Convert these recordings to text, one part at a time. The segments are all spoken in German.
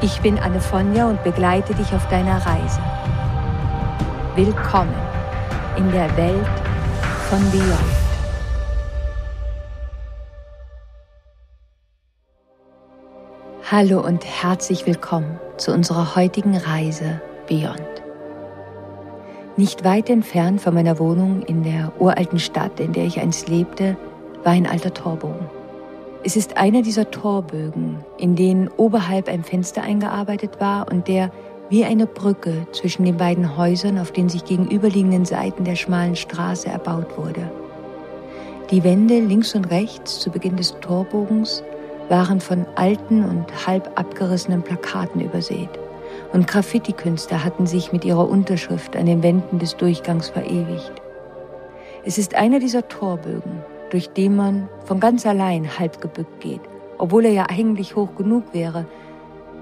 Ich bin Anne Fonja und begleite dich auf deiner Reise. Willkommen in der Welt von Beyond. Hallo und herzlich willkommen zu unserer heutigen Reise Beyond. Nicht weit entfernt von meiner Wohnung in der uralten Stadt, in der ich einst lebte, war ein alter Torbogen. Es ist einer dieser Torbögen, in denen oberhalb ein Fenster eingearbeitet war und der wie eine Brücke zwischen den beiden Häusern auf den sich gegenüberliegenden Seiten der schmalen Straße erbaut wurde. Die Wände links und rechts zu Beginn des Torbogens waren von alten und halb abgerissenen Plakaten übersät und Graffiti-Künstler hatten sich mit ihrer Unterschrift an den Wänden des Durchgangs verewigt. Es ist einer dieser Torbögen, durch den man von ganz allein halb gebückt geht, obwohl er ja eigentlich hoch genug wäre.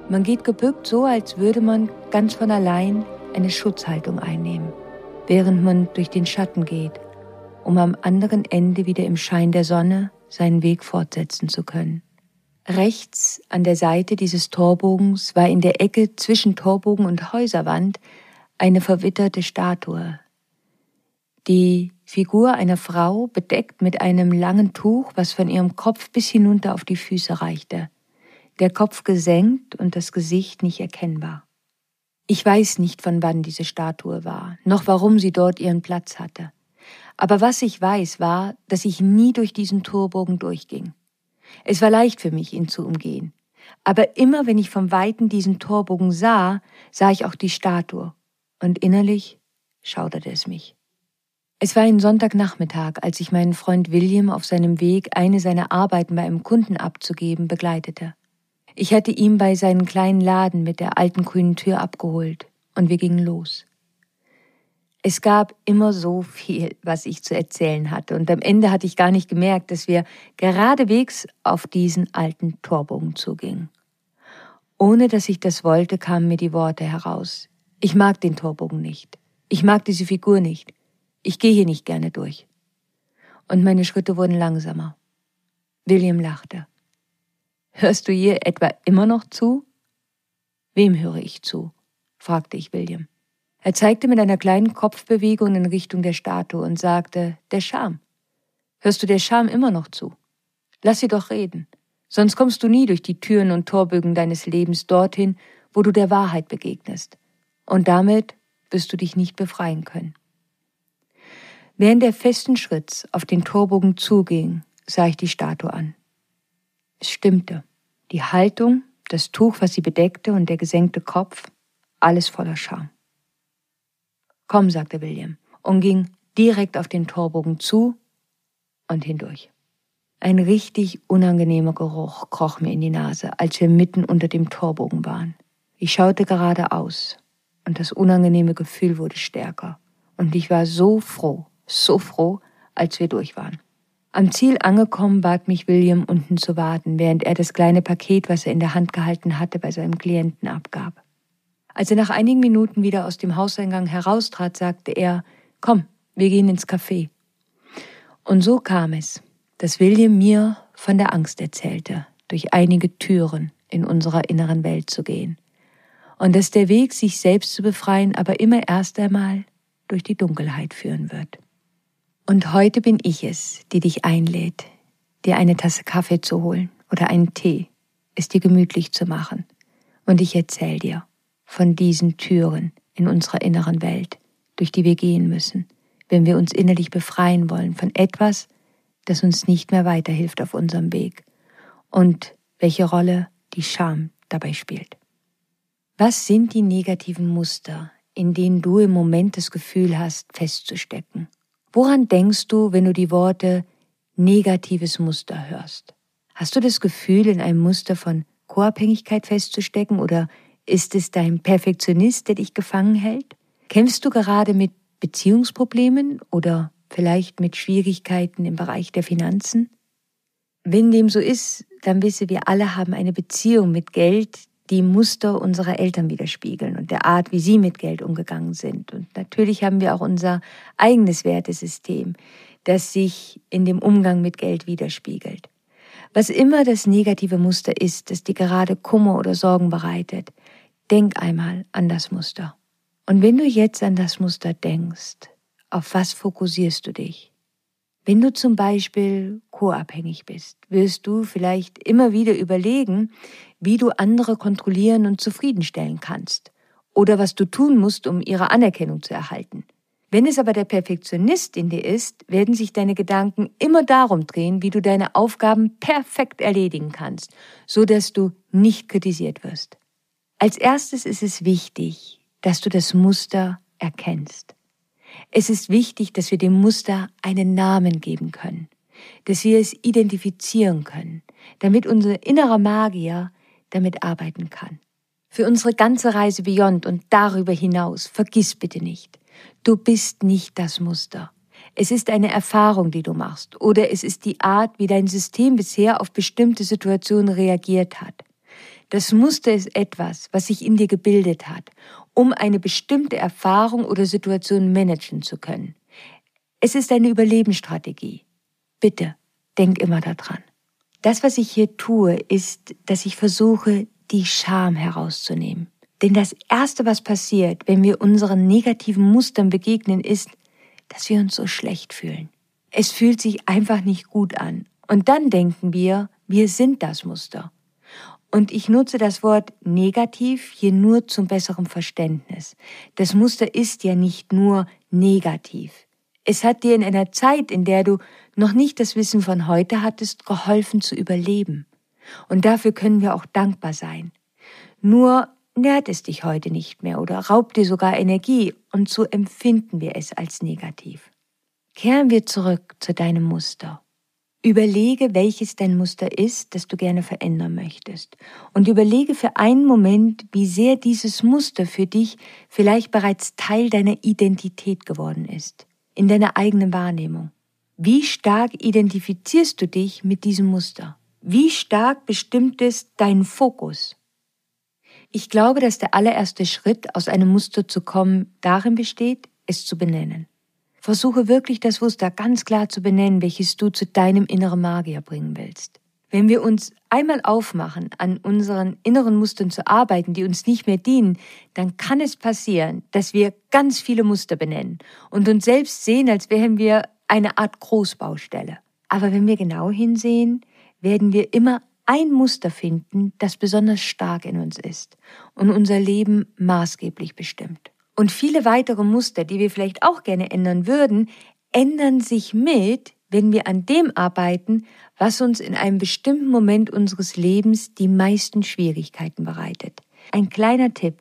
Man geht gebückt so, als würde man ganz von allein eine Schutzhaltung einnehmen, während man durch den Schatten geht, um am anderen Ende wieder im Schein der Sonne seinen Weg fortsetzen zu können. Rechts an der Seite dieses Torbogens war in der Ecke zwischen Torbogen und Häuserwand eine verwitterte Statue, die Figur einer Frau, bedeckt mit einem langen Tuch, was von ihrem Kopf bis hinunter auf die Füße reichte, der Kopf gesenkt und das Gesicht nicht erkennbar. Ich weiß nicht, von wann diese Statue war, noch warum sie dort ihren Platz hatte. Aber was ich weiß, war, dass ich nie durch diesen Torbogen durchging. Es war leicht für mich, ihn zu umgehen. Aber immer wenn ich vom Weiten diesen Torbogen sah, sah ich auch die Statue. Und innerlich schauderte es mich. Es war ein Sonntagnachmittag, als ich meinen Freund William auf seinem Weg, eine seiner Arbeiten bei einem Kunden abzugeben, begleitete. Ich hatte ihn bei seinem kleinen Laden mit der alten grünen Tür abgeholt und wir gingen los. Es gab immer so viel, was ich zu erzählen hatte, und am Ende hatte ich gar nicht gemerkt, dass wir geradewegs auf diesen alten Torbogen zugingen. Ohne dass ich das wollte, kamen mir die Worte heraus. Ich mag den Torbogen nicht. Ich mag diese Figur nicht. Ich gehe hier nicht gerne durch. Und meine Schritte wurden langsamer. William lachte. Hörst du hier etwa immer noch zu? Wem höre ich zu? fragte ich William. Er zeigte mit einer kleinen Kopfbewegung in Richtung der Statue und sagte, der Scham. Hörst du der Scham immer noch zu? Lass sie doch reden, sonst kommst du nie durch die Türen und Torbögen deines Lebens dorthin, wo du der Wahrheit begegnest. Und damit wirst du dich nicht befreien können. Während er festen Schritts auf den Torbogen zuging, sah ich die Statue an. Es stimmte. Die Haltung, das Tuch, was sie bedeckte und der gesenkte Kopf, alles voller Scham. Komm, sagte William und ging direkt auf den Torbogen zu und hindurch. Ein richtig unangenehmer Geruch kroch mir in die Nase, als wir mitten unter dem Torbogen waren. Ich schaute geradeaus und das unangenehme Gefühl wurde stärker. Und ich war so froh, so froh, als wir durch waren. Am Ziel angekommen, bat mich William, unten zu warten, während er das kleine Paket, was er in der Hand gehalten hatte, bei seinem Klienten abgab. Als er nach einigen Minuten wieder aus dem Hauseingang heraustrat, sagte er, Komm, wir gehen ins Café. Und so kam es, dass William mir von der Angst erzählte, durch einige Türen in unserer inneren Welt zu gehen. Und dass der Weg, sich selbst zu befreien, aber immer erst einmal durch die Dunkelheit führen wird. Und heute bin ich es, die dich einlädt, dir eine Tasse Kaffee zu holen oder einen Tee, es dir gemütlich zu machen. Und ich erzähle dir von diesen Türen in unserer inneren Welt, durch die wir gehen müssen, wenn wir uns innerlich befreien wollen von etwas, das uns nicht mehr weiterhilft auf unserem Weg und welche Rolle die Scham dabei spielt. Was sind die negativen Muster, in denen du im Moment das Gefühl hast, festzustecken? Woran denkst du, wenn du die Worte negatives Muster hörst? Hast du das Gefühl, in einem Muster von Co-Abhängigkeit festzustecken oder ist es dein Perfektionist, der dich gefangen hält? Kämpfst du gerade mit Beziehungsproblemen oder vielleicht mit Schwierigkeiten im Bereich der Finanzen? Wenn dem so ist, dann wisse, wir alle haben eine Beziehung mit Geld, die Muster unserer Eltern widerspiegeln und der Art, wie sie mit Geld umgegangen sind. Und natürlich haben wir auch unser eigenes Wertesystem, das sich in dem Umgang mit Geld widerspiegelt. Was immer das negative Muster ist, das dir gerade Kummer oder Sorgen bereitet, denk einmal an das Muster. Und wenn du jetzt an das Muster denkst, auf was fokussierst du dich? Wenn du zum Beispiel co-abhängig bist, wirst du vielleicht immer wieder überlegen, wie du andere kontrollieren und zufriedenstellen kannst oder was du tun musst, um ihre Anerkennung zu erhalten. Wenn es aber der Perfektionist in dir ist, werden sich deine Gedanken immer darum drehen, wie du deine Aufgaben perfekt erledigen kannst, so dass du nicht kritisiert wirst. Als erstes ist es wichtig, dass du das Muster erkennst. Es ist wichtig, dass wir dem Muster einen Namen geben können, dass wir es identifizieren können, damit unser innerer Magier damit arbeiten kann. Für unsere ganze Reise Beyond und darüber hinaus, vergiss bitte nicht, du bist nicht das Muster. Es ist eine Erfahrung, die du machst, oder es ist die Art, wie dein System bisher auf bestimmte Situationen reagiert hat. Das Muster ist etwas, was sich in dir gebildet hat um eine bestimmte Erfahrung oder Situation managen zu können. Es ist eine Überlebensstrategie. Bitte, denk immer daran. Das, was ich hier tue, ist, dass ich versuche, die Scham herauszunehmen. Denn das Erste, was passiert, wenn wir unseren negativen Mustern begegnen, ist, dass wir uns so schlecht fühlen. Es fühlt sich einfach nicht gut an. Und dann denken wir, wir sind das Muster. Und ich nutze das Wort negativ hier nur zum besseren Verständnis. Das Muster ist ja nicht nur negativ. Es hat dir in einer Zeit, in der du noch nicht das Wissen von heute hattest, geholfen zu überleben. Und dafür können wir auch dankbar sein. Nur nährt es dich heute nicht mehr oder raubt dir sogar Energie und so empfinden wir es als negativ. Kehren wir zurück zu deinem Muster. Überlege, welches dein Muster ist, das du gerne verändern möchtest. Und überlege für einen Moment, wie sehr dieses Muster für dich vielleicht bereits Teil deiner Identität geworden ist, in deiner eigenen Wahrnehmung. Wie stark identifizierst du dich mit diesem Muster? Wie stark bestimmt es deinen Fokus? Ich glaube, dass der allererste Schritt, aus einem Muster zu kommen, darin besteht, es zu benennen. Versuche wirklich das Muster ganz klar zu benennen, welches du zu deinem inneren Magier bringen willst. Wenn wir uns einmal aufmachen, an unseren inneren Mustern zu arbeiten, die uns nicht mehr dienen, dann kann es passieren, dass wir ganz viele Muster benennen und uns selbst sehen, als wären wir eine Art Großbaustelle. Aber wenn wir genau hinsehen, werden wir immer ein Muster finden, das besonders stark in uns ist und unser Leben maßgeblich bestimmt. Und viele weitere Muster, die wir vielleicht auch gerne ändern würden, ändern sich mit, wenn wir an dem arbeiten, was uns in einem bestimmten Moment unseres Lebens die meisten Schwierigkeiten bereitet. Ein kleiner Tipp.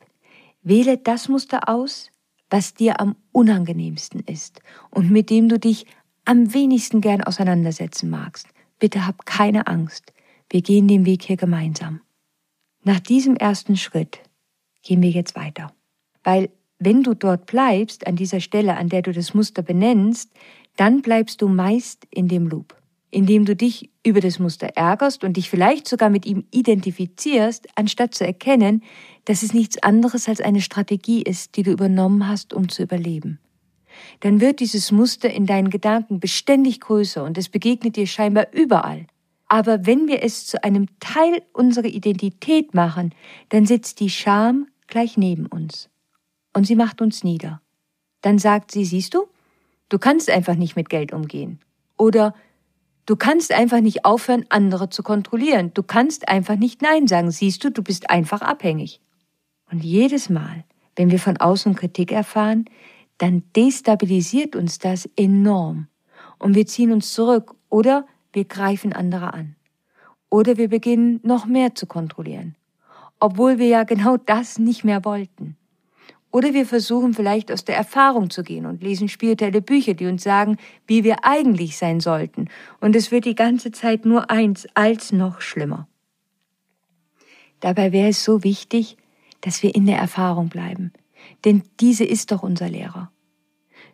Wähle das Muster aus, was dir am unangenehmsten ist und mit dem du dich am wenigsten gern auseinandersetzen magst. Bitte hab keine Angst. Wir gehen den Weg hier gemeinsam. Nach diesem ersten Schritt gehen wir jetzt weiter. Weil wenn du dort bleibst, an dieser Stelle, an der du das Muster benennst, dann bleibst du meist in dem Loop, indem du dich über das Muster ärgerst und dich vielleicht sogar mit ihm identifizierst, anstatt zu erkennen, dass es nichts anderes als eine Strategie ist, die du übernommen hast, um zu überleben. Dann wird dieses Muster in deinen Gedanken beständig größer und es begegnet dir scheinbar überall. Aber wenn wir es zu einem Teil unserer Identität machen, dann sitzt die Scham gleich neben uns und sie macht uns nieder. Dann sagt sie, siehst du, du kannst einfach nicht mit Geld umgehen. Oder du kannst einfach nicht aufhören, andere zu kontrollieren. Du kannst einfach nicht Nein sagen. Siehst du, du bist einfach abhängig. Und jedes Mal, wenn wir von außen Kritik erfahren, dann destabilisiert uns das enorm. Und wir ziehen uns zurück oder wir greifen andere an. Oder wir beginnen noch mehr zu kontrollieren. Obwohl wir ja genau das nicht mehr wollten. Oder wir versuchen vielleicht aus der Erfahrung zu gehen und lesen spirituelle Bücher, die uns sagen, wie wir eigentlich sein sollten. Und es wird die ganze Zeit nur eins als noch schlimmer. Dabei wäre es so wichtig, dass wir in der Erfahrung bleiben. Denn diese ist doch unser Lehrer.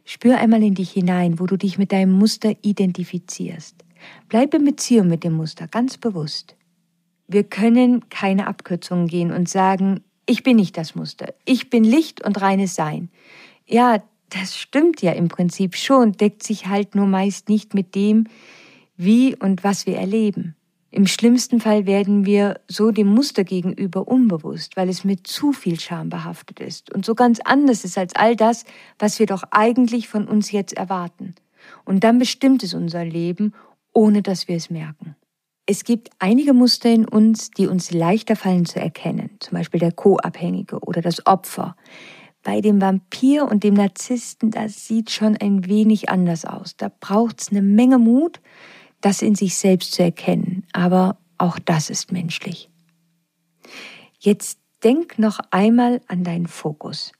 Spür einmal in dich hinein, wo du dich mit deinem Muster identifizierst. Bleib in Beziehung mit dem Muster, ganz bewusst. Wir können keine Abkürzungen gehen und sagen, ich bin nicht das Muster, ich bin Licht und reines Sein. Ja, das stimmt ja im Prinzip schon, deckt sich halt nur meist nicht mit dem, wie und was wir erleben. Im schlimmsten Fall werden wir so dem Muster gegenüber unbewusst, weil es mit zu viel Scham behaftet ist und so ganz anders ist als all das, was wir doch eigentlich von uns jetzt erwarten. Und dann bestimmt es unser Leben, ohne dass wir es merken. Es gibt einige Muster in uns, die uns leichter fallen zu erkennen, zum Beispiel der Co-Abhängige oder das Opfer. Bei dem Vampir und dem Narzissten, das sieht schon ein wenig anders aus. Da braucht es eine Menge Mut, das in sich selbst zu erkennen. Aber auch das ist menschlich. Jetzt denk noch einmal an deinen Fokus.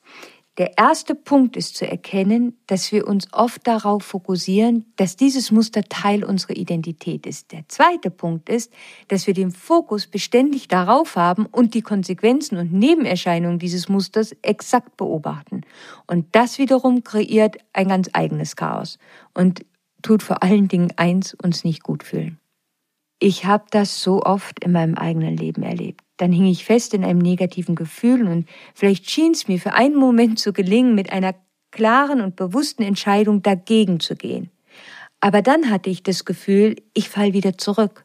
Der erste Punkt ist zu erkennen, dass wir uns oft darauf fokussieren, dass dieses Muster Teil unserer Identität ist. Der zweite Punkt ist, dass wir den Fokus beständig darauf haben und die Konsequenzen und Nebenerscheinungen dieses Musters exakt beobachten. Und das wiederum kreiert ein ganz eigenes Chaos. Und tut vor allen Dingen eins, uns nicht gut fühlen. Ich habe das so oft in meinem eigenen Leben erlebt. Dann hing ich fest in einem negativen Gefühl und vielleicht schien es mir für einen Moment zu gelingen, mit einer klaren und bewussten Entscheidung dagegen zu gehen. Aber dann hatte ich das Gefühl, ich fall wieder zurück.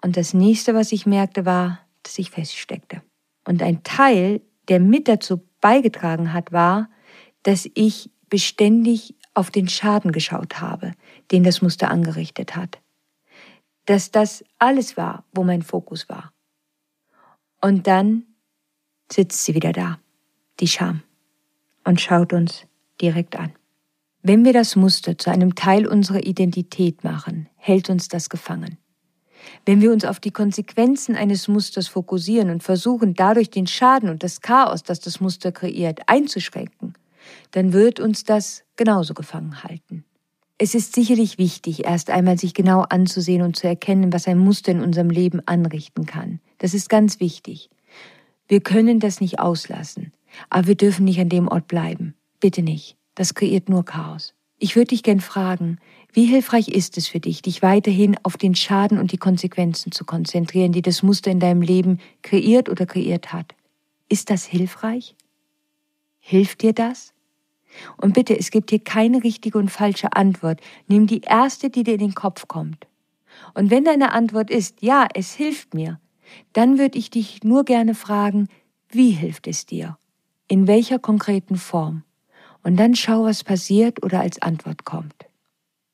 Und das nächste, was ich merkte, war, dass ich feststeckte. Und ein Teil, der mit dazu beigetragen hat, war, dass ich beständig auf den Schaden geschaut habe, den das Muster angerichtet hat. Dass das alles war, wo mein Fokus war. Und dann sitzt sie wieder da, die Scham, und schaut uns direkt an. Wenn wir das Muster zu einem Teil unserer Identität machen, hält uns das gefangen. Wenn wir uns auf die Konsequenzen eines Musters fokussieren und versuchen, dadurch den Schaden und das Chaos, das das Muster kreiert, einzuschränken, dann wird uns das genauso gefangen halten. Es ist sicherlich wichtig, erst einmal sich genau anzusehen und zu erkennen, was ein Muster in unserem Leben anrichten kann. Das ist ganz wichtig. Wir können das nicht auslassen, aber wir dürfen nicht an dem Ort bleiben. Bitte nicht. Das kreiert nur Chaos. Ich würde dich gern fragen, wie hilfreich ist es für dich, dich weiterhin auf den Schaden und die Konsequenzen zu konzentrieren, die das Muster in deinem Leben kreiert oder kreiert hat? Ist das hilfreich? Hilft dir das? Und bitte, es gibt hier keine richtige und falsche Antwort. Nimm die erste, die dir in den Kopf kommt. Und wenn deine Antwort ist, ja, es hilft mir, dann würde ich dich nur gerne fragen, wie hilft es dir? In welcher konkreten Form? Und dann schau, was passiert oder als Antwort kommt.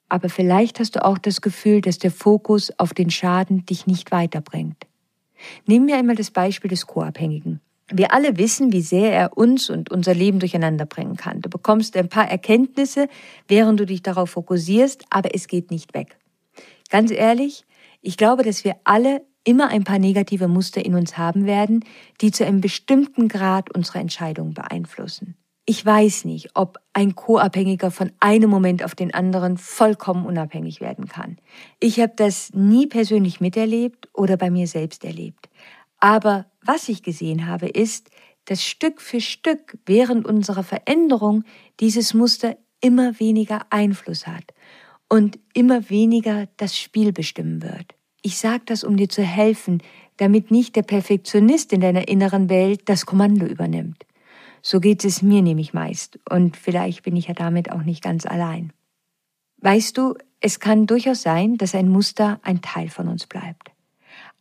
Aber vielleicht hast du auch das Gefühl, dass der Fokus auf den Schaden dich nicht weiterbringt. Nehmen wir einmal das Beispiel des Co-Abhängigen. Wir alle wissen, wie sehr er uns und unser Leben durcheinander bringen kann. Du bekommst ein paar Erkenntnisse, während du dich darauf fokussierst, aber es geht nicht weg. Ganz ehrlich, ich glaube, dass wir alle immer ein paar negative Muster in uns haben werden, die zu einem bestimmten Grad unsere Entscheidungen beeinflussen. Ich weiß nicht, ob ein Co-Abhängiger von einem Moment auf den anderen vollkommen unabhängig werden kann. Ich habe das nie persönlich miterlebt oder bei mir selbst erlebt. Aber was ich gesehen habe, ist, dass Stück für Stück während unserer Veränderung dieses Muster immer weniger Einfluss hat und immer weniger das Spiel bestimmen wird. Ich sage das, um dir zu helfen, damit nicht der Perfektionist in deiner inneren Welt das Kommando übernimmt. So geht es mir nämlich meist und vielleicht bin ich ja damit auch nicht ganz allein. Weißt du, es kann durchaus sein, dass ein Muster ein Teil von uns bleibt.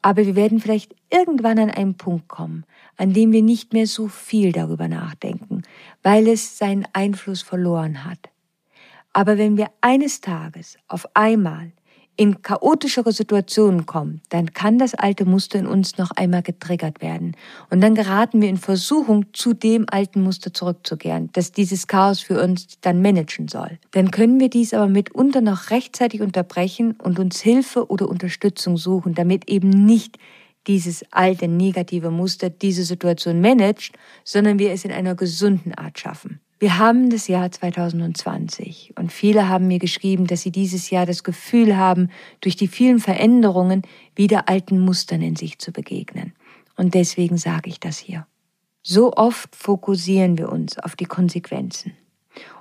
Aber wir werden vielleicht irgendwann an einen Punkt kommen, an dem wir nicht mehr so viel darüber nachdenken, weil es seinen Einfluss verloren hat. Aber wenn wir eines Tages auf einmal in chaotischere Situationen kommen, dann kann das alte Muster in uns noch einmal getriggert werden. Und dann geraten wir in Versuchung, zu dem alten Muster zurückzukehren, das dieses Chaos für uns dann managen soll. Dann können wir dies aber mitunter noch rechtzeitig unterbrechen und uns Hilfe oder Unterstützung suchen, damit eben nicht dieses alte negative Muster diese Situation managt, sondern wir es in einer gesunden Art schaffen. Wir haben das Jahr 2020 und viele haben mir geschrieben, dass sie dieses Jahr das Gefühl haben, durch die vielen Veränderungen wieder alten Mustern in sich zu begegnen. Und deswegen sage ich das hier. So oft fokussieren wir uns auf die Konsequenzen.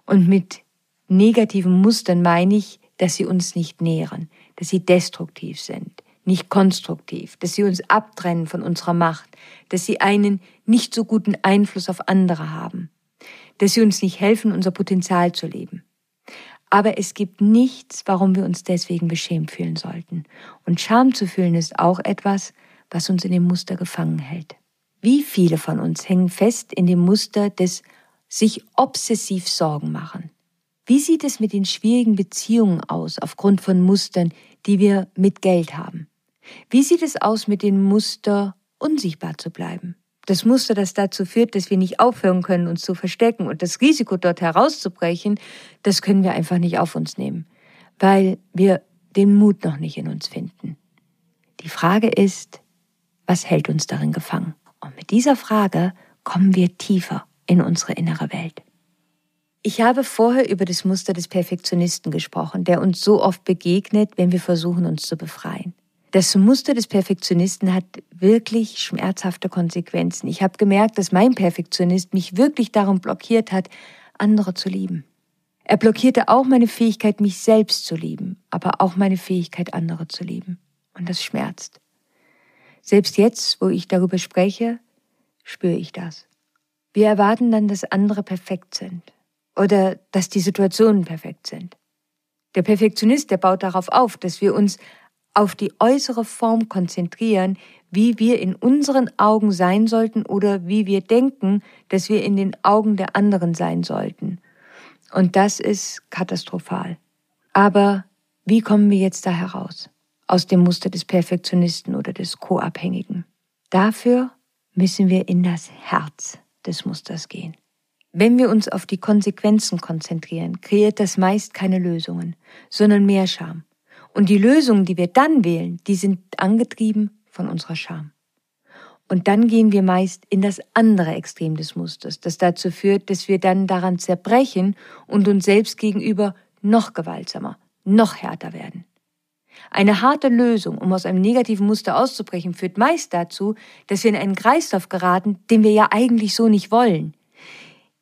Und mit negativen Mustern meine ich, dass sie uns nicht nähren, dass sie destruktiv sind, nicht konstruktiv, dass sie uns abtrennen von unserer Macht, dass sie einen nicht so guten Einfluss auf andere haben, dass sie uns nicht helfen, unser Potenzial zu leben. Aber es gibt nichts, warum wir uns deswegen beschämt fühlen sollten. Und Scham zu fühlen ist auch etwas, was uns in dem Muster gefangen hält. Wie viele von uns hängen fest in dem Muster des sich obsessiv Sorgen machen? Wie sieht es mit den schwierigen Beziehungen aus aufgrund von Mustern, die wir mit Geld haben? Wie sieht es aus mit dem Muster, unsichtbar zu bleiben? Das Muster, das dazu führt, dass wir nicht aufhören können, uns zu verstecken und das Risiko, dort herauszubrechen, das können wir einfach nicht auf uns nehmen, weil wir den Mut noch nicht in uns finden. Die Frage ist, was hält uns darin gefangen? Und mit dieser Frage kommen wir tiefer in unsere innere Welt. Ich habe vorher über das Muster des Perfektionisten gesprochen, der uns so oft begegnet, wenn wir versuchen, uns zu befreien. Das Muster des Perfektionisten hat wirklich schmerzhafte Konsequenzen. Ich habe gemerkt, dass mein Perfektionist mich wirklich darum blockiert hat, andere zu lieben. Er blockierte auch meine Fähigkeit, mich selbst zu lieben, aber auch meine Fähigkeit, andere zu lieben. Und das schmerzt. Selbst jetzt, wo ich darüber spreche, spüre ich das. Wir erwarten dann, dass andere perfekt sind oder dass die Situationen perfekt sind. Der Perfektionist, der baut darauf auf, dass wir uns auf die äußere Form konzentrieren, wie wir in unseren Augen sein sollten oder wie wir denken, dass wir in den Augen der anderen sein sollten. Und das ist katastrophal. Aber wie kommen wir jetzt da heraus? Aus dem Muster des Perfektionisten oder des Co-Abhängigen. Dafür müssen wir in das Herz des Musters gehen. Wenn wir uns auf die Konsequenzen konzentrieren, kreiert das meist keine Lösungen, sondern mehr Scham. Und die Lösungen, die wir dann wählen, die sind angetrieben von unserer Scham. Und dann gehen wir meist in das andere Extrem des Musters, das dazu führt, dass wir dann daran zerbrechen und uns selbst gegenüber noch gewaltsamer, noch härter werden. Eine harte Lösung, um aus einem negativen Muster auszubrechen, führt meist dazu, dass wir in einen Kreislauf geraten, den wir ja eigentlich so nicht wollen.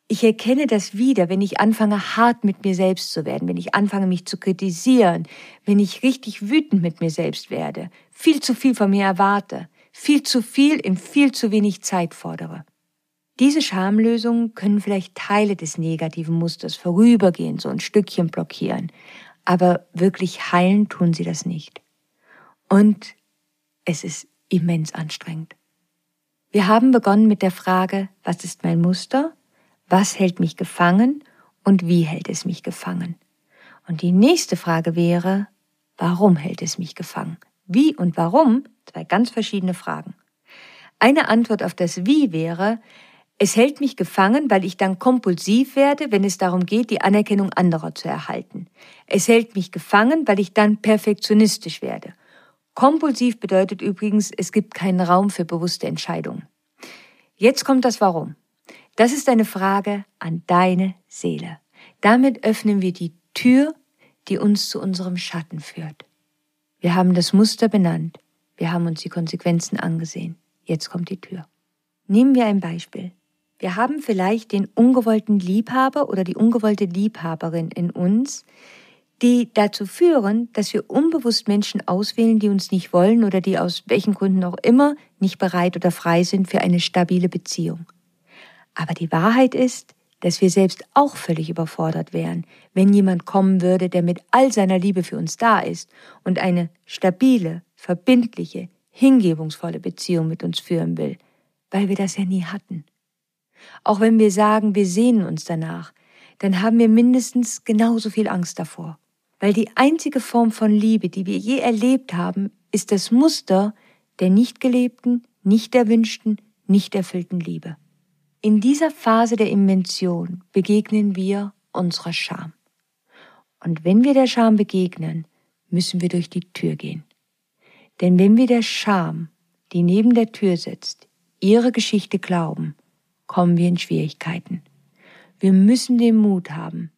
Ich erkenne das wieder, wenn ich anfange, hart mit mir selbst zu werden, wenn ich anfange, mich zu kritisieren, wenn ich richtig wütend mit mir selbst werde, viel zu viel von mir erwarte, viel zu viel in viel zu wenig Zeit fordere. Diese Schamlösungen können vielleicht Teile des negativen Musters vorübergehend so ein Stückchen blockieren, aber wirklich heilen tun sie das nicht. Und es ist immens anstrengend. Wir haben begonnen mit der Frage, was ist mein Muster? Was hält mich gefangen und wie hält es mich gefangen? Und die nächste Frage wäre, warum hält es mich gefangen? Wie und warum? Zwei ganz verschiedene Fragen. Eine Antwort auf das Wie wäre, es hält mich gefangen, weil ich dann kompulsiv werde, wenn es darum geht, die Anerkennung anderer zu erhalten. Es hält mich gefangen, weil ich dann perfektionistisch werde. Kompulsiv bedeutet übrigens, es gibt keinen Raum für bewusste Entscheidungen. Jetzt kommt das Warum. Das ist eine Frage an deine Seele. Damit öffnen wir die Tür, die uns zu unserem Schatten führt. Wir haben das Muster benannt. Wir haben uns die Konsequenzen angesehen. Jetzt kommt die Tür. Nehmen wir ein Beispiel. Wir haben vielleicht den ungewollten Liebhaber oder die ungewollte Liebhaberin in uns, die dazu führen, dass wir unbewusst Menschen auswählen, die uns nicht wollen oder die aus welchen Gründen auch immer nicht bereit oder frei sind für eine stabile Beziehung. Aber die Wahrheit ist, dass wir selbst auch völlig überfordert wären, wenn jemand kommen würde, der mit all seiner Liebe für uns da ist und eine stabile, verbindliche, hingebungsvolle Beziehung mit uns führen will, weil wir das ja nie hatten. Auch wenn wir sagen, wir sehnen uns danach, dann haben wir mindestens genauso viel Angst davor. Weil die einzige Form von Liebe, die wir je erlebt haben, ist das Muster der nicht gelebten, nicht erwünschten, nicht erfüllten Liebe. In dieser Phase der Invention begegnen wir unserer Scham. Und wenn wir der Scham begegnen, müssen wir durch die Tür gehen. Denn wenn wir der Scham, die neben der Tür sitzt, ihre Geschichte glauben, kommen wir in Schwierigkeiten. Wir müssen den Mut haben,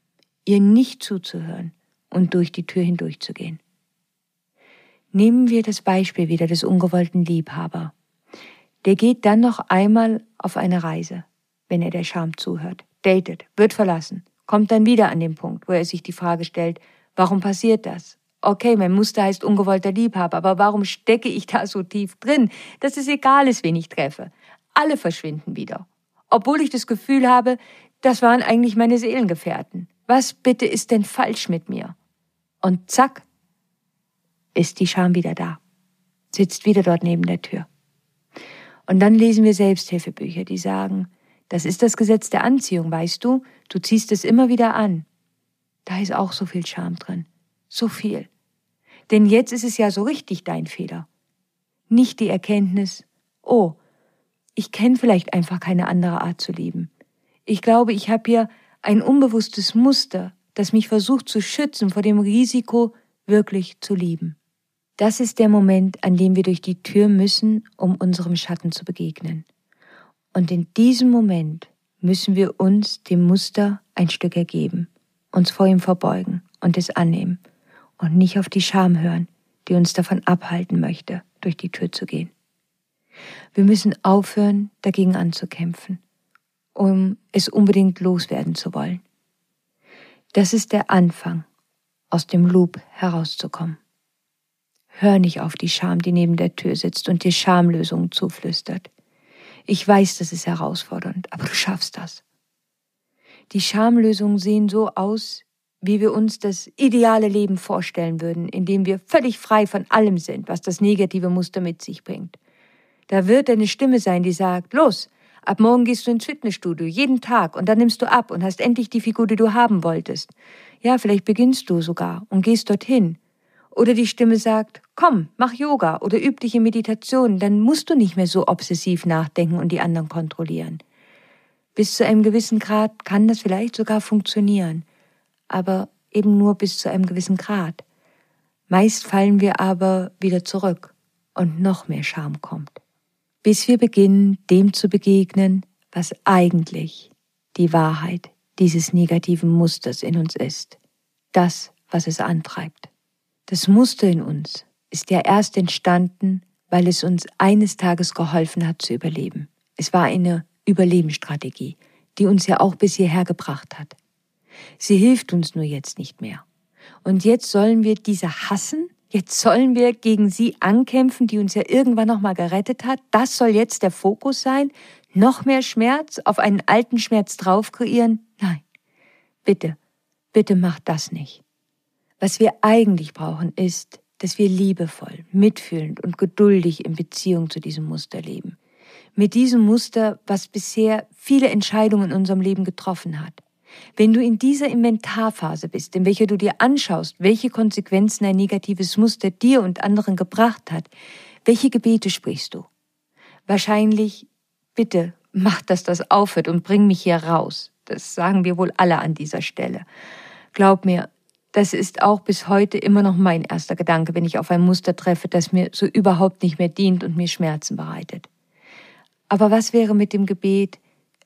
ihr nicht zuzuhören und durch die Tür hindurchzugehen. Nehmen wir das Beispiel wieder des ungewollten Liebhaber. der geht dann noch einmal auf eine Reise, wenn er der Scham zuhört, datet, wird verlassen, kommt dann wieder an den Punkt, wo er sich die Frage stellt, warum passiert das? Okay, mein Muster heißt ungewollter Liebhaber, aber warum stecke ich da so tief drin, dass es egal ist, wen ich treffe? Alle verschwinden wieder. Obwohl ich das Gefühl habe, das waren eigentlich meine Seelengefährten. Was bitte ist denn falsch mit mir? Und zack, ist die Scham wieder da, sitzt wieder dort neben der Tür. Und dann lesen wir Selbsthilfebücher, die sagen, das ist das Gesetz der Anziehung, weißt du, du ziehst es immer wieder an. Da ist auch so viel Scham drin, so viel. Denn jetzt ist es ja so richtig dein Fehler. Nicht die Erkenntnis, oh, ich kenne vielleicht einfach keine andere Art zu lieben. Ich glaube, ich habe hier ein unbewusstes Muster, das mich versucht zu schützen vor dem Risiko, wirklich zu lieben. Das ist der Moment, an dem wir durch die Tür müssen, um unserem Schatten zu begegnen. Und in diesem Moment müssen wir uns dem Muster ein Stück ergeben, uns vor ihm verbeugen und es annehmen und nicht auf die Scham hören, die uns davon abhalten möchte, durch die Tür zu gehen. Wir müssen aufhören, dagegen anzukämpfen, um es unbedingt loswerden zu wollen. Das ist der Anfang, aus dem Loop herauszukommen. Hör nicht auf die Scham, die neben der Tür sitzt und dir Schamlösungen zuflüstert. Ich weiß, das ist herausfordernd, aber du schaffst das. Die Schamlösungen sehen so aus, wie wir uns das ideale Leben vorstellen würden, in dem wir völlig frei von allem sind, was das negative Muster mit sich bringt. Da wird eine Stimme sein, die sagt, los, ab morgen gehst du ins Fitnessstudio, jeden Tag, und dann nimmst du ab und hast endlich die Figur, die du haben wolltest. Ja, vielleicht beginnst du sogar und gehst dorthin. Oder die Stimme sagt, komm, mach Yoga oder üb dich in Meditation, dann musst du nicht mehr so obsessiv nachdenken und die anderen kontrollieren. Bis zu einem gewissen Grad kann das vielleicht sogar funktionieren, aber eben nur bis zu einem gewissen Grad. Meist fallen wir aber wieder zurück und noch mehr Scham kommt bis wir beginnen, dem zu begegnen, was eigentlich die Wahrheit dieses negativen Musters in uns ist, das, was es antreibt. Das Muster in uns ist ja erst entstanden, weil es uns eines Tages geholfen hat zu überleben. Es war eine Überlebensstrategie, die uns ja auch bis hierher gebracht hat. Sie hilft uns nur jetzt nicht mehr. Und jetzt sollen wir diese hassen Jetzt sollen wir gegen sie ankämpfen, die uns ja irgendwann noch mal gerettet hat. Das soll jetzt der Fokus sein. Noch mehr Schmerz auf einen alten Schmerz drauf kreieren? Nein. Bitte, bitte macht das nicht. Was wir eigentlich brauchen ist, dass wir liebevoll, mitfühlend und geduldig in Beziehung zu diesem Muster leben. Mit diesem Muster, was bisher viele Entscheidungen in unserem Leben getroffen hat. Wenn du in dieser Inventarphase bist, in welcher du dir anschaust, welche Konsequenzen ein negatives Muster dir und anderen gebracht hat, welche Gebete sprichst du? Wahrscheinlich, bitte, mach, dass das aufhört und bring mich hier raus. Das sagen wir wohl alle an dieser Stelle. Glaub mir, das ist auch bis heute immer noch mein erster Gedanke, wenn ich auf ein Muster treffe, das mir so überhaupt nicht mehr dient und mir Schmerzen bereitet. Aber was wäre mit dem Gebet,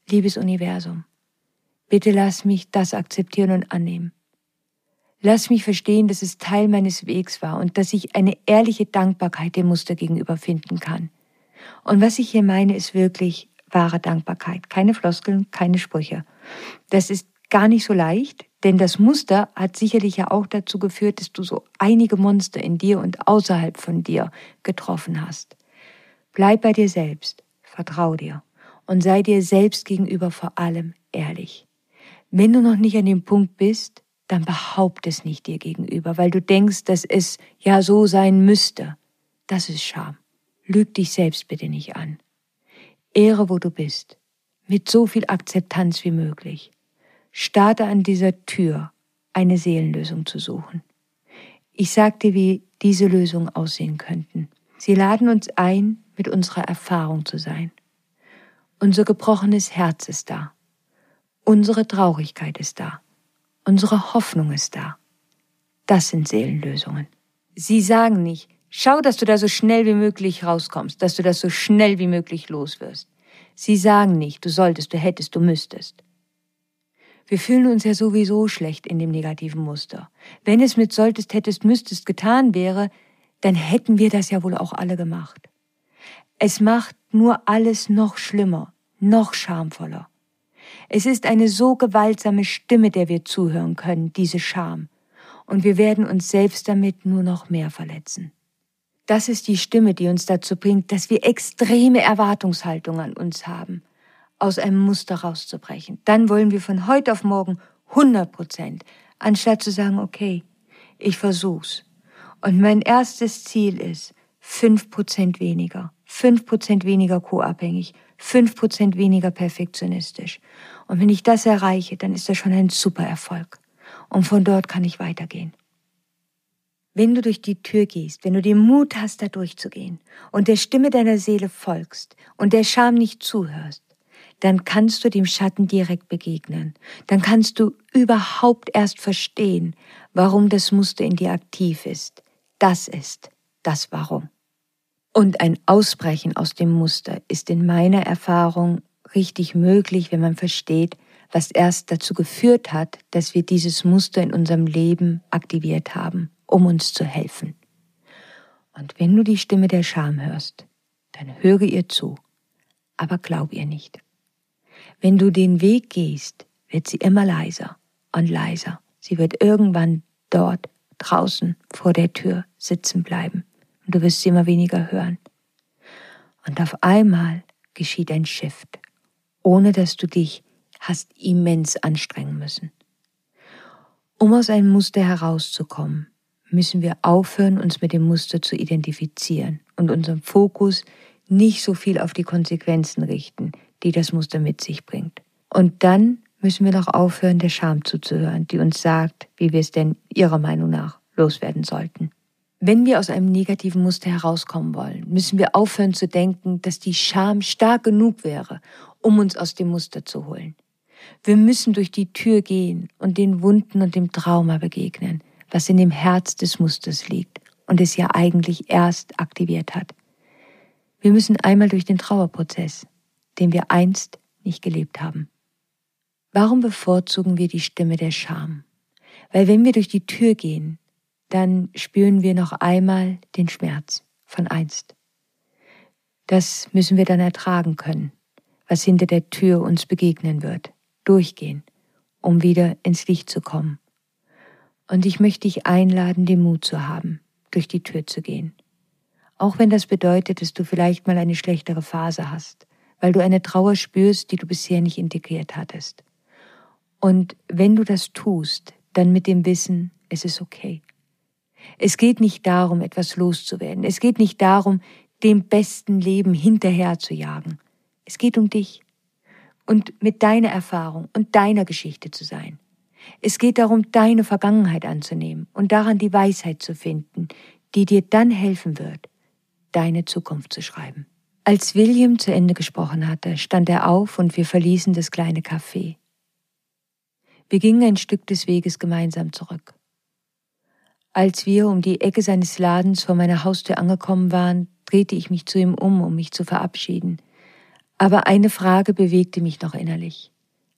liebes Universum? Bitte lass mich das akzeptieren und annehmen. Lass mich verstehen, dass es Teil meines Wegs war und dass ich eine ehrliche Dankbarkeit dem Muster gegenüber finden kann. Und was ich hier meine, ist wirklich wahre Dankbarkeit. Keine Floskeln, keine Sprüche. Das ist gar nicht so leicht, denn das Muster hat sicherlich ja auch dazu geführt, dass du so einige Monster in dir und außerhalb von dir getroffen hast. Bleib bei dir selbst, vertrau dir und sei dir selbst gegenüber vor allem ehrlich. Wenn du noch nicht an dem Punkt bist, dann behaupt es nicht dir gegenüber, weil du denkst, dass es ja so sein müsste. Das ist Scham. Lüg dich selbst bitte nicht an. Ehre, wo du bist, mit so viel Akzeptanz wie möglich. Starte an dieser Tür, eine Seelenlösung zu suchen. Ich sag dir, wie diese Lösungen aussehen könnten. Sie laden uns ein, mit unserer Erfahrung zu sein. Unser gebrochenes Herz ist da. Unsere Traurigkeit ist da. Unsere Hoffnung ist da. Das sind Seelenlösungen. Sie sagen nicht, schau, dass du da so schnell wie möglich rauskommst, dass du das so schnell wie möglich loswirst. Sie sagen nicht, du solltest, du hättest, du müsstest. Wir fühlen uns ja sowieso schlecht in dem negativen Muster. Wenn es mit solltest, hättest, müsstest getan wäre, dann hätten wir das ja wohl auch alle gemacht. Es macht nur alles noch schlimmer, noch schamvoller. Es ist eine so gewaltsame Stimme, der wir zuhören können, diese Scham, und wir werden uns selbst damit nur noch mehr verletzen. Das ist die Stimme, die uns dazu bringt, dass wir extreme Erwartungshaltung an uns haben, aus einem Muster rauszubrechen. Dann wollen wir von heute auf morgen 100 Prozent, anstatt zu sagen, okay, ich versuch's. Und mein erstes Ziel ist, 5 Prozent weniger, 5 Prozent weniger co-abhängig, 5 Prozent weniger perfektionistisch. Und wenn ich das erreiche, dann ist das schon ein super Erfolg. Und von dort kann ich weitergehen. Wenn du durch die Tür gehst, wenn du den Mut hast, da durchzugehen und der Stimme deiner Seele folgst und der Scham nicht zuhörst, dann kannst du dem Schatten direkt begegnen. Dann kannst du überhaupt erst verstehen, warum das Muster in dir aktiv ist. Das ist das Warum. Und ein Ausbrechen aus dem Muster ist in meiner Erfahrung richtig möglich, wenn man versteht, was erst dazu geführt hat, dass wir dieses Muster in unserem Leben aktiviert haben, um uns zu helfen. Und wenn du die Stimme der Scham hörst, dann höre ihr zu, aber glaub ihr nicht. Wenn du den Weg gehst, wird sie immer leiser und leiser. Sie wird irgendwann dort draußen vor der Tür sitzen bleiben und du wirst sie immer weniger hören. Und auf einmal geschieht ein Shift, ohne dass du dich hast immens anstrengen müssen. Um aus einem Muster herauszukommen, müssen wir aufhören, uns mit dem Muster zu identifizieren und unseren Fokus nicht so viel auf die Konsequenzen richten, die das Muster mit sich bringt. Und dann müssen wir noch aufhören, der Scham zuzuhören, die uns sagt, wie wir es denn ihrer Meinung nach loswerden sollten. Wenn wir aus einem negativen Muster herauskommen wollen, müssen wir aufhören zu denken, dass die Scham stark genug wäre, um uns aus dem Muster zu holen. Wir müssen durch die Tür gehen und den Wunden und dem Trauma begegnen, was in dem Herz des Musters liegt und es ja eigentlich erst aktiviert hat. Wir müssen einmal durch den Trauerprozess, den wir einst nicht gelebt haben. Warum bevorzugen wir die Stimme der Scham? Weil wenn wir durch die Tür gehen, dann spüren wir noch einmal den Schmerz von einst. Das müssen wir dann ertragen können, was hinter der Tür uns begegnen wird, durchgehen, um wieder ins Licht zu kommen. Und ich möchte dich einladen, den Mut zu haben, durch die Tür zu gehen. Auch wenn das bedeutet, dass du vielleicht mal eine schlechtere Phase hast, weil du eine Trauer spürst, die du bisher nicht integriert hattest. Und wenn du das tust, dann mit dem Wissen, es ist okay. Es geht nicht darum, etwas loszuwerden. Es geht nicht darum, dem besten Leben hinterher zu jagen. Es geht um dich und mit deiner Erfahrung und deiner Geschichte zu sein. Es geht darum, deine Vergangenheit anzunehmen und daran die Weisheit zu finden, die dir dann helfen wird, deine Zukunft zu schreiben. Als William zu Ende gesprochen hatte, stand er auf und wir verließen das kleine Café. Wir gingen ein Stück des Weges gemeinsam zurück. Als wir um die Ecke seines Ladens vor meiner Haustür angekommen waren, drehte ich mich zu ihm um, um mich zu verabschieden. Aber eine Frage bewegte mich noch innerlich.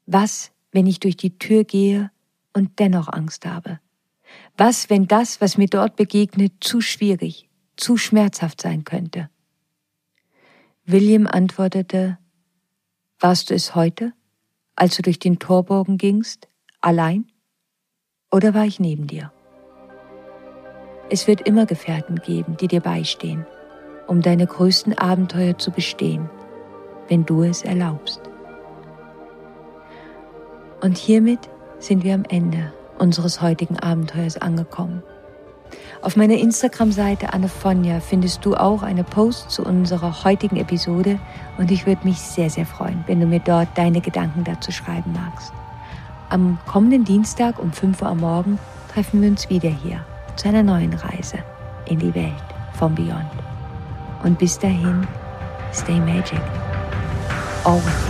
Was, wenn ich durch die Tür gehe und dennoch Angst habe? Was, wenn das, was mir dort begegnet, zu schwierig, zu schmerzhaft sein könnte? William antwortete, Warst du es heute, als du durch den Torbogen gingst, allein? Oder war ich neben dir? Es wird immer Gefährten geben, die dir beistehen, um deine größten Abenteuer zu bestehen, wenn du es erlaubst. Und hiermit sind wir am Ende unseres heutigen Abenteuers angekommen. Auf meiner Instagram-Seite Annefonja findest du auch eine Post zu unserer heutigen Episode und ich würde mich sehr, sehr freuen, wenn du mir dort deine Gedanken dazu schreiben magst. Am kommenden Dienstag um 5 Uhr am Morgen treffen wir uns wieder hier zu einer neuen Reise in die Welt vom Beyond. Und bis dahin, stay magic. Always.